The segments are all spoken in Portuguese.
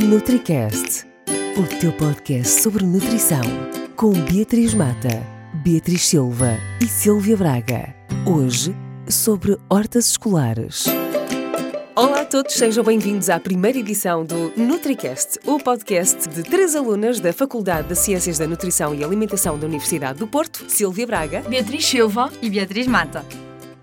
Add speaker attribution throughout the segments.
Speaker 1: NutriCast, o teu podcast sobre nutrição, com Beatriz Mata, Beatriz Silva e Silvia Braga. Hoje, sobre hortas escolares. Olá a todos, sejam bem-vindos à primeira edição do NutriCast, o podcast de três alunas da Faculdade de Ciências da Nutrição e Alimentação da Universidade do Porto, Silvia Braga,
Speaker 2: Beatriz Silva
Speaker 3: e Beatriz Mata.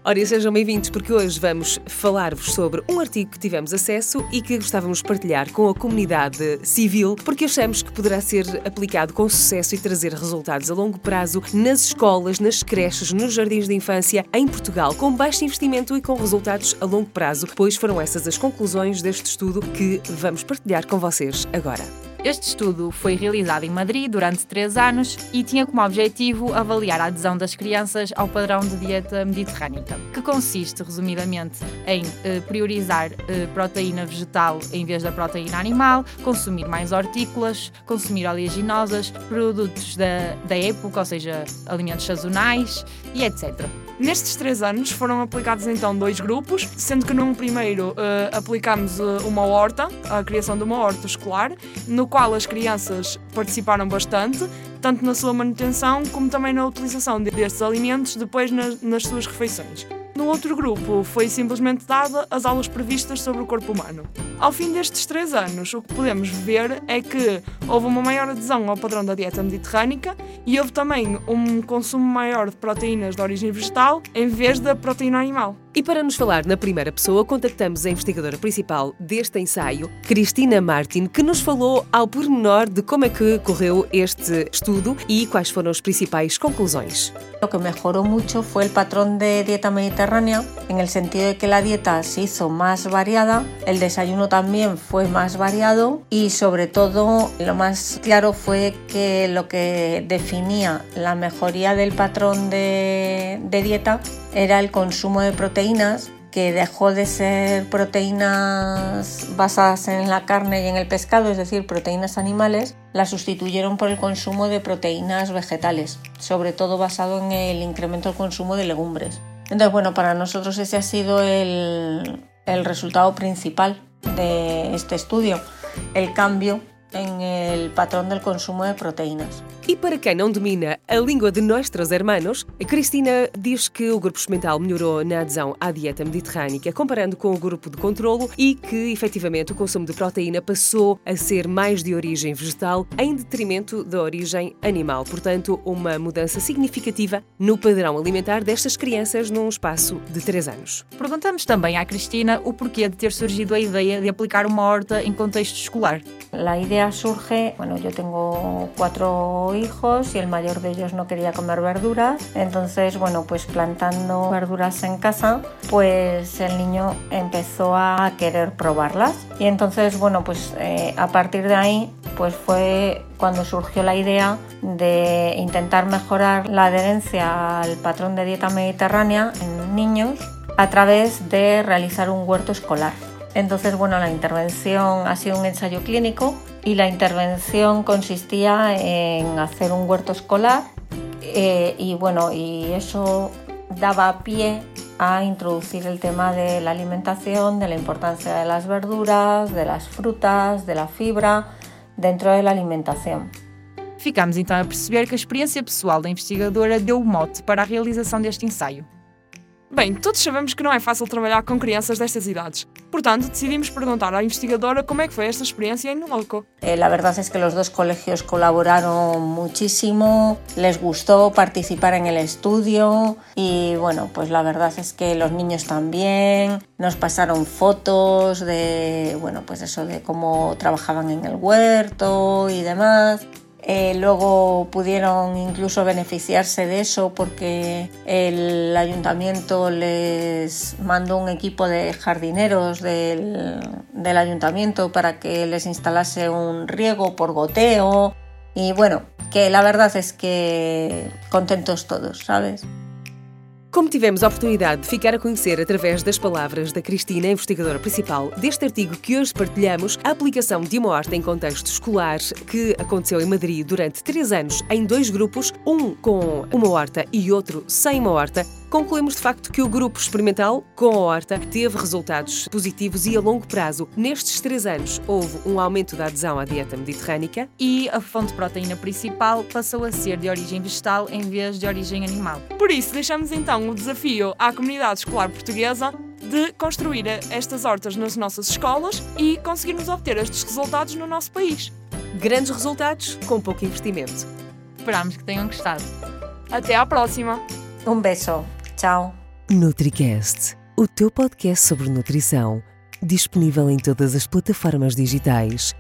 Speaker 1: Ora, e sejam bem-vindos porque hoje vamos falar-vos sobre um artigo que tivemos acesso e que gostávamos de partilhar com a comunidade civil, porque achamos que poderá ser aplicado com sucesso e trazer resultados a longo prazo nas escolas, nas creches, nos jardins de infância em Portugal, com baixo investimento e com resultados a longo prazo, pois foram essas as conclusões deste estudo que vamos partilhar com vocês agora.
Speaker 3: Este estudo foi realizado em Madrid durante três anos e tinha como objetivo avaliar a adesão das crianças ao padrão de dieta mediterrânica, que consiste, resumidamente, em eh, priorizar eh, proteína vegetal em vez da proteína animal, consumir mais hortícolas, consumir oleaginosas, produtos da, da época, ou seja, alimentos sazonais e etc.
Speaker 2: Nestes três anos foram aplicados então dois grupos, sendo que num primeiro uh, aplicámos uh, uma horta, a criação de uma horta escolar, no qual as crianças participaram bastante, tanto na sua manutenção como também na utilização destes alimentos depois nas, nas suas refeições. No outro grupo, foi simplesmente dada as aulas previstas sobre o corpo humano. Ao fim destes três anos, o que podemos ver é que houve uma maior adesão ao padrão da dieta mediterrânica e houve também um consumo maior de proteínas de origem vegetal em vez da proteína animal.
Speaker 1: E para nos falar na primeira pessoa, contactamos a investigadora principal deste ensaio, Cristina Martin, que nos falou ao pormenor de como é que correu este estudo e quais foram as principais conclusões.
Speaker 4: Lo que mejoró mucho fue el patrón de dieta mediterránea, en sentido de que la dieta se hizo más variada, el desayuno también fue más variado y sobre todo lo más claro fue que lo que definía la mejoría del patrón de, de dieta era el consumo de proteínas que dejó de ser proteínas basadas en la carne y en el pescado, es decir, proteínas animales, las sustituyeron por el consumo de proteínas vegetales, sobre todo basado en el incremento del consumo de legumbres. Entonces, bueno, para nosotros ese ha sido el, el resultado principal de este estudio, el cambio en el patrón del consumo de proteínas.
Speaker 1: E para quem não domina a língua de nossos hermanos, a Cristina diz que o grupo experimental melhorou na adesão à dieta mediterrânica, comparando com o grupo de controlo e que, efetivamente, o consumo de proteína passou a ser mais de origem vegetal em detrimento da origem animal. Portanto, uma mudança significativa no padrão alimentar destas crianças num espaço de 3 anos.
Speaker 3: Perguntamos também à Cristina o porquê de ter surgido a ideia de aplicar uma horta em contexto escolar.
Speaker 4: A ideia surge, bueno, eu tenho quatro hijos y el mayor de ellos no quería comer verduras. Entonces, bueno, pues plantando verduras en casa, pues el niño empezó a querer probarlas. Y entonces, bueno, pues eh, a partir de ahí, pues fue cuando surgió la idea de intentar mejorar la adherencia al patrón de dieta mediterránea en niños a través de realizar un huerto escolar. Entonces, bueno, la intervención ha sido un ensayo clínico y la intervención consistía en hacer un huerto escolar eh, y bueno, y eso daba pie a introducir el tema de la alimentación, de la importancia de las verduras, de las frutas, de la fibra dentro de la alimentación.
Speaker 3: Ficamos então a perceber que a experiência pessoal da investigadora deu o mote para a realização deste ensaio.
Speaker 2: Bem, todos sabemos que não é fácil trabalhar com crianças destas idades. Portanto, decidimos preguntar à investigadora cómo é fue esta experiencia en loco.
Speaker 4: Eh, la verdad es que los dos colegios colaboraron muchísimo, les gustó participar en el estudio y bueno, pues la verdad es que los niños también nos pasaron fotos de, bueno, pues eso de cómo trabajaban en el huerto y demás. Eh, luego pudieron incluso beneficiarse de eso porque el ayuntamiento les mandó un equipo de jardineros del, del ayuntamiento para que les instalase un riego por goteo. Y bueno, que la verdad es que contentos todos, ¿sabes?
Speaker 1: Como tivemos a oportunidade de ficar a conhecer através das palavras da Cristina, investigadora principal deste artigo que hoje partilhamos, a aplicação de uma horta em contexto escolar que aconteceu em Madrid durante três anos em dois grupos, um com uma horta e outro sem uma horta, concluímos de facto que o grupo experimental com a horta teve resultados positivos e a longo prazo. Nestes três anos houve um aumento da adesão à dieta mediterrânica
Speaker 3: e a fonte de proteína principal passou a ser de origem vegetal em vez de origem animal.
Speaker 2: Por isso, deixamos então o desafio à comunidade escolar portuguesa de construir estas hortas nas nossas escolas e conseguirmos obter estes resultados no nosso país.
Speaker 1: Grandes resultados com pouco investimento.
Speaker 3: Esperamos que tenham gostado.
Speaker 2: Até à próxima!
Speaker 4: Um beijo. Tchau.
Speaker 1: NutriCast, o teu podcast sobre nutrição, disponível em todas as plataformas digitais